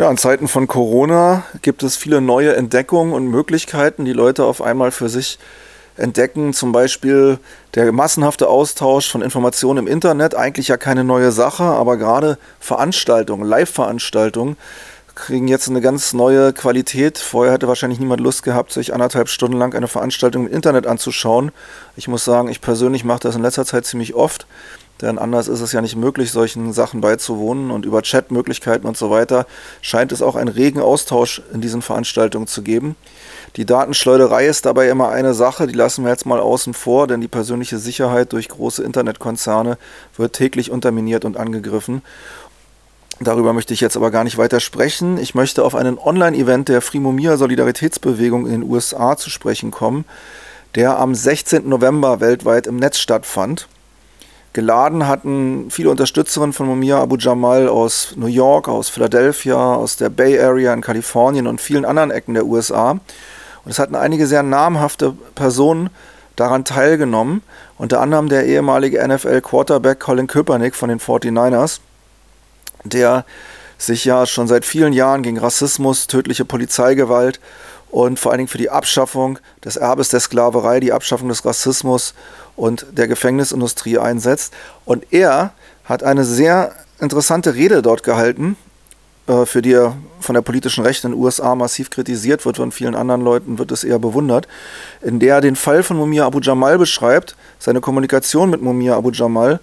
Ja, in Zeiten von Corona gibt es viele neue Entdeckungen und Möglichkeiten, die Leute auf einmal für sich entdecken. Zum Beispiel der massenhafte Austausch von Informationen im Internet, eigentlich ja keine neue Sache, aber gerade Veranstaltungen, Live-Veranstaltungen kriegen jetzt eine ganz neue Qualität. Vorher hätte wahrscheinlich niemand Lust gehabt, sich anderthalb Stunden lang eine Veranstaltung im Internet anzuschauen. Ich muss sagen, ich persönlich mache das in letzter Zeit ziemlich oft. Denn anders ist es ja nicht möglich, solchen Sachen beizuwohnen. Und über Chatmöglichkeiten und so weiter scheint es auch einen regen Austausch in diesen Veranstaltungen zu geben. Die Datenschleuderei ist dabei immer eine Sache, die lassen wir jetzt mal außen vor, denn die persönliche Sicherheit durch große Internetkonzerne wird täglich unterminiert und angegriffen. Darüber möchte ich jetzt aber gar nicht weiter sprechen. Ich möchte auf einen Online-Event der Frimomia Solidaritätsbewegung in den USA zu sprechen kommen, der am 16. November weltweit im Netz stattfand. Geladen hatten viele Unterstützerinnen von Mumia Abu Jamal aus New York, aus Philadelphia, aus der Bay Area in Kalifornien und vielen anderen Ecken der USA. Und es hatten einige sehr namhafte Personen daran teilgenommen, unter anderem der ehemalige NFL-Quarterback Colin Kaepernick von den 49ers, der sich ja schon seit vielen Jahren gegen Rassismus, tödliche Polizeigewalt und vor allen Dingen für die Abschaffung des Erbes der Sklaverei, die Abschaffung des Rassismus und der Gefängnisindustrie einsetzt. Und er hat eine sehr interessante Rede dort gehalten, äh, für die er von der politischen Rechten in den USA massiv kritisiert wird, von vielen anderen Leuten wird es eher bewundert, in der er den Fall von Mumia Abu Jamal beschreibt, seine Kommunikation mit Mumia Abu Jamal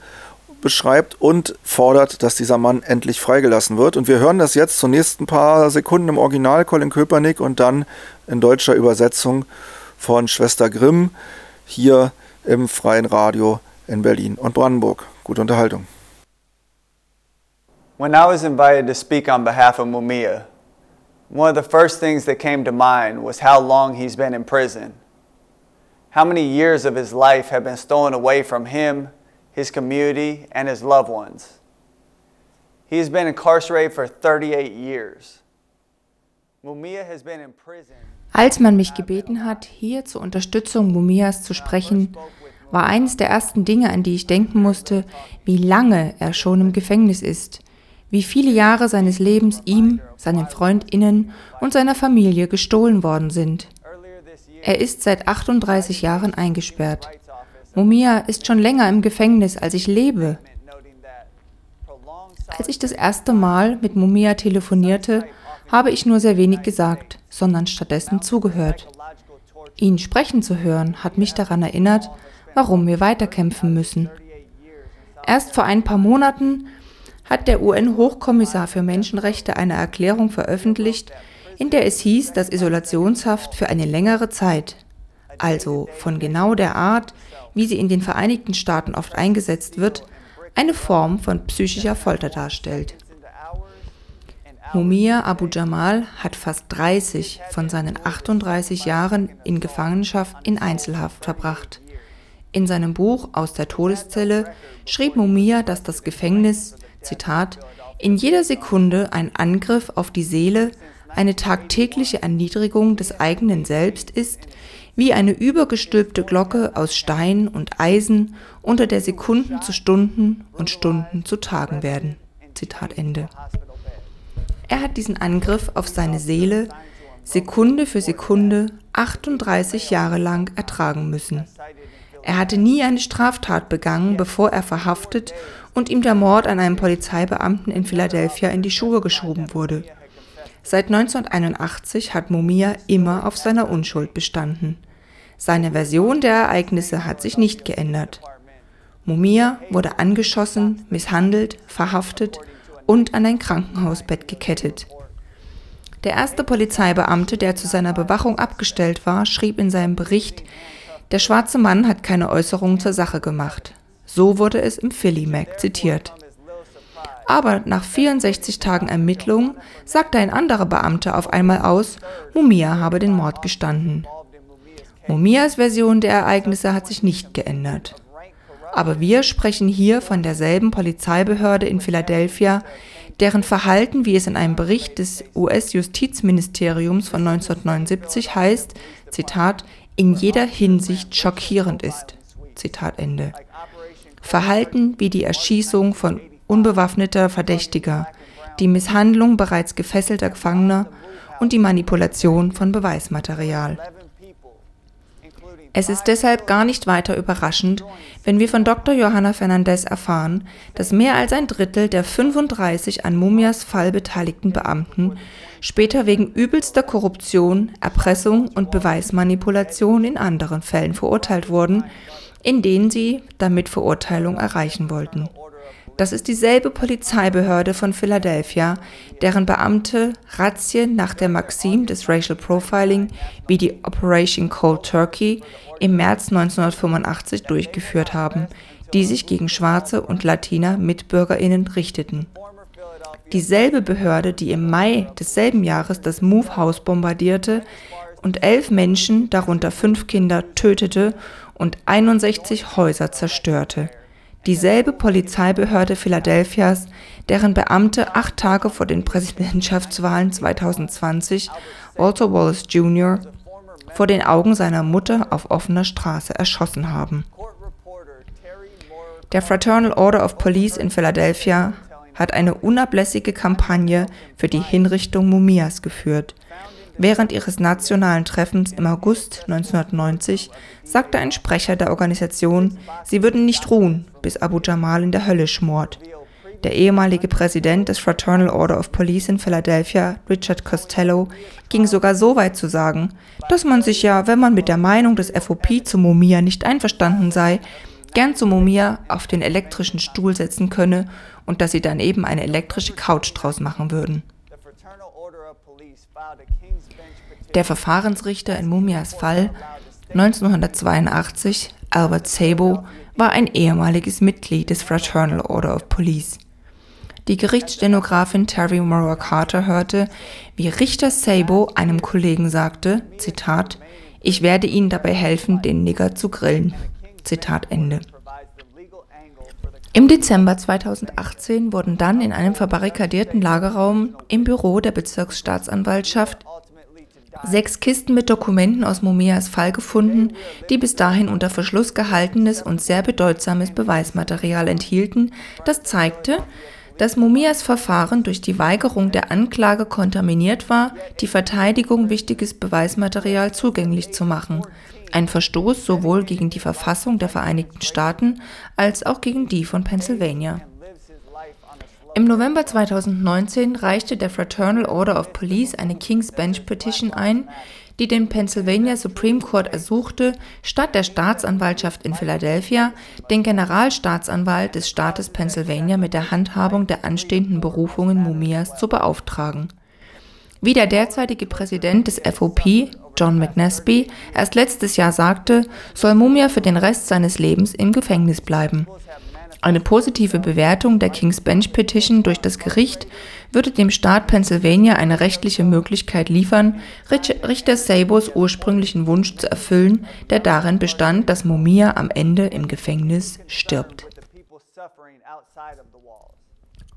beschreibt und fordert, dass dieser Mann endlich freigelassen wird. Und wir hören das jetzt zunächst ein paar Sekunden im Original Colin Köpernick und dann in deutscher Übersetzung von Schwester Grimm hier im freien Radio in Berlin und Brandenburg. Gute Unterhaltung. When I was invited to speak on behalf of Mumia, one of the first things that came to mind was how long he's been in prison. How many years of his life have been stolen away from him, his community, and his loved ones. He has been incarcerated for 38 years. Mumia has been in prison. Als man mich gebeten hat, hier zur Unterstützung Mumias zu sprechen, war eines der ersten Dinge, an die ich denken musste, wie lange er schon im Gefängnis ist, wie viele Jahre seines Lebens ihm, seinen Freundinnen und seiner Familie gestohlen worden sind. Er ist seit 38 Jahren eingesperrt. Mumia ist schon länger im Gefängnis, als ich lebe. Als ich das erste Mal mit Mumia telefonierte, habe ich nur sehr wenig gesagt, sondern stattdessen zugehört. Ihn sprechen zu hören hat mich daran erinnert, warum wir weiterkämpfen müssen. Erst vor ein paar Monaten hat der UN-Hochkommissar für Menschenrechte eine Erklärung veröffentlicht, in der es hieß, dass Isolationshaft für eine längere Zeit, also von genau der Art, wie sie in den Vereinigten Staaten oft eingesetzt wird, eine Form von psychischer Folter darstellt. Mumia Abu Jamal hat fast 30 von seinen 38 Jahren in Gefangenschaft in Einzelhaft verbracht. In seinem Buch Aus der Todeszelle schrieb Mumia, dass das Gefängnis, Zitat, in jeder Sekunde ein Angriff auf die Seele, eine tagtägliche Erniedrigung des eigenen Selbst ist, wie eine übergestülpte Glocke aus Stein und Eisen, unter der Sekunden zu Stunden und Stunden zu Tagen werden. Zitat Ende. Er hat diesen Angriff auf seine Seele Sekunde für Sekunde 38 Jahre lang ertragen müssen. Er hatte nie eine Straftat begangen, bevor er verhaftet und ihm der Mord an einem Polizeibeamten in Philadelphia in die Schuhe geschoben wurde. Seit 1981 hat Mumia immer auf seiner Unschuld bestanden. Seine Version der Ereignisse hat sich nicht geändert. Mumia wurde angeschossen, misshandelt, verhaftet und an ein Krankenhausbett gekettet. Der erste Polizeibeamte, der zu seiner Bewachung abgestellt war, schrieb in seinem Bericht, der schwarze Mann hat keine Äußerungen zur Sache gemacht. So wurde es im Philly Mac zitiert. Aber nach 64 Tagen Ermittlungen sagte ein anderer Beamter auf einmal aus, Mumia habe den Mord gestanden. Mumias Version der Ereignisse hat sich nicht geändert. Aber wir sprechen hier von derselben Polizeibehörde in Philadelphia, deren Verhalten, wie es in einem Bericht des US-Justizministeriums von 1979 heißt, Zitat, in jeder Hinsicht schockierend ist. Zitat Ende. Verhalten wie die Erschießung von unbewaffneter Verdächtiger, die Misshandlung bereits gefesselter Gefangener und die Manipulation von Beweismaterial. Es ist deshalb gar nicht weiter überraschend, wenn wir von Dr. Johanna Fernandez erfahren, dass mehr als ein Drittel der 35 an Mumias Fall beteiligten Beamten später wegen übelster Korruption, Erpressung und Beweismanipulation in anderen Fällen verurteilt wurden, in denen sie damit Verurteilung erreichen wollten. Das ist dieselbe Polizeibehörde von Philadelphia, deren Beamte Razzien nach der Maxim des Racial Profiling wie die Operation Cold Turkey im März 1985 durchgeführt haben, die sich gegen schwarze und Latiner Mitbürgerinnen richteten. Dieselbe Behörde, die im Mai desselben Jahres das Move House bombardierte und elf Menschen, darunter fünf Kinder, tötete und 61 Häuser zerstörte dieselbe Polizeibehörde Philadelphias, deren Beamte acht Tage vor den Präsidentschaftswahlen 2020 Walter Wallace Jr. vor den Augen seiner Mutter auf offener Straße erschossen haben. Der Fraternal Order of Police in Philadelphia hat eine unablässige Kampagne für die Hinrichtung Mumias geführt – Während ihres nationalen Treffens im August 1990 sagte ein Sprecher der Organisation, sie würden nicht ruhen, bis Abu Jamal in der Hölle schmort. Der ehemalige Präsident des Fraternal Order of Police in Philadelphia, Richard Costello, ging sogar so weit zu sagen, dass man sich ja, wenn man mit der Meinung des FOP zu Mumia nicht einverstanden sei, gern zu Mumia auf den elektrischen Stuhl setzen könne und dass sie dann eben eine elektrische Couch draus machen würden. Der Verfahrensrichter in Mumias Fall 1982, Albert Sabo, war ein ehemaliges Mitglied des Fraternal Order of Police. Die Gerichtsstenografin Terry Morrow Carter hörte, wie Richter Sabo einem Kollegen sagte, Zitat, ich werde Ihnen dabei helfen, den Nigger zu grillen. Zitat Ende. Im Dezember 2018 wurden dann in einem verbarrikadierten Lagerraum im Büro der Bezirksstaatsanwaltschaft sechs Kisten mit Dokumenten aus Mumias Fall gefunden, die bis dahin unter Verschluss gehaltenes und sehr bedeutsames Beweismaterial enthielten, das zeigte, dass Mumias Verfahren durch die Weigerung der Anklage kontaminiert war, die Verteidigung wichtiges Beweismaterial zugänglich zu machen. Ein Verstoß sowohl gegen die Verfassung der Vereinigten Staaten als auch gegen die von Pennsylvania. Im November 2019 reichte der Fraternal Order of Police eine King's Bench Petition ein, die den Pennsylvania Supreme Court ersuchte, statt der Staatsanwaltschaft in Philadelphia den Generalstaatsanwalt des Staates Pennsylvania mit der Handhabung der anstehenden Berufungen Mumias zu beauftragen. Wie der derzeitige Präsident des FOP, John McNasby, erst letztes Jahr sagte, soll Mumia für den Rest seines Lebens im Gefängnis bleiben. Eine positive Bewertung der King's Bench Petition durch das Gericht würde dem Staat Pennsylvania eine rechtliche Möglichkeit liefern, Richter Sabos ursprünglichen Wunsch zu erfüllen, der darin bestand, dass Mumia am Ende im Gefängnis stirbt.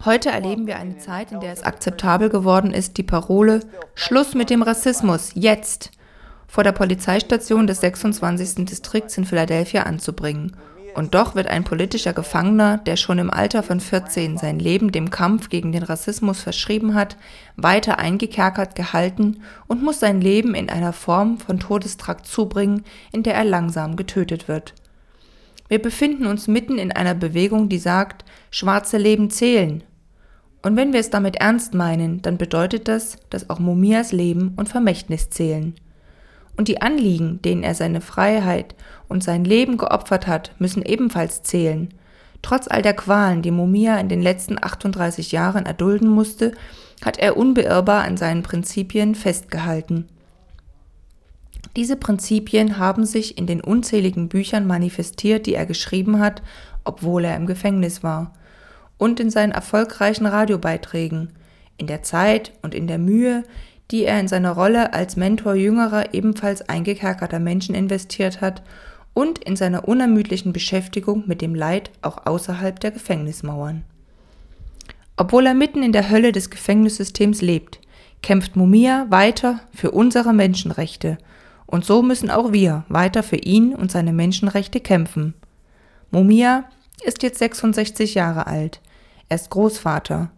Heute erleben wir eine Zeit, in der es akzeptabel geworden ist, die Parole Schluss mit dem Rassismus jetzt vor der Polizeistation des 26. Distrikts in Philadelphia anzubringen und doch wird ein politischer Gefangener, der schon im Alter von 14 sein Leben dem Kampf gegen den Rassismus verschrieben hat, weiter eingekerkert gehalten und muss sein Leben in einer Form von Todestrakt zubringen, in der er langsam getötet wird. Wir befinden uns mitten in einer Bewegung, die sagt, schwarze Leben zählen. Und wenn wir es damit ernst meinen, dann bedeutet das, dass auch Mumias Leben und Vermächtnis zählen. Und die Anliegen, denen er seine Freiheit und sein Leben geopfert hat, müssen ebenfalls zählen. Trotz all der Qualen, die Mumia in den letzten 38 Jahren erdulden musste, hat er unbeirrbar an seinen Prinzipien festgehalten. Diese Prinzipien haben sich in den unzähligen Büchern manifestiert, die er geschrieben hat, obwohl er im Gefängnis war, und in seinen erfolgreichen Radiobeiträgen, in der Zeit und in der Mühe, die er in seine Rolle als Mentor jüngerer, ebenfalls eingekerkerter Menschen investiert hat und in seiner unermüdlichen Beschäftigung mit dem Leid auch außerhalb der Gefängnismauern. Obwohl er mitten in der Hölle des Gefängnissystems lebt, kämpft Mumia weiter für unsere Menschenrechte, und so müssen auch wir weiter für ihn und seine Menschenrechte kämpfen. Mumia ist jetzt 66 Jahre alt, er ist Großvater,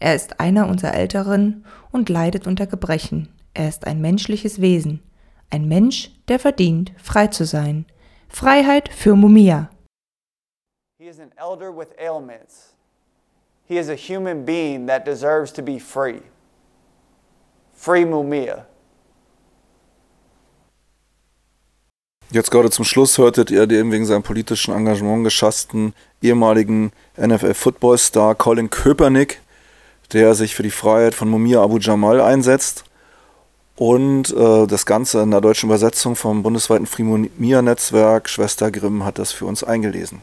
Er ist einer unserer Älteren und leidet unter Gebrechen. Er ist ein menschliches Wesen. Ein Mensch, der verdient, frei zu sein. Freiheit für Mumia. He is an elder with ailments. He is a human being that deserves to be free. Free Mumia. Jetzt gerade zum Schluss hörtet ihr den wegen seinem politischen Engagement geschassten ehemaligen NFL-Football-Star Colin Köpernick, der sich für die Freiheit von Mumia Abu Jamal einsetzt. Und äh, das Ganze in der deutschen Übersetzung vom bundesweiten Frimumia-Netzwerk Schwester Grimm hat das für uns eingelesen.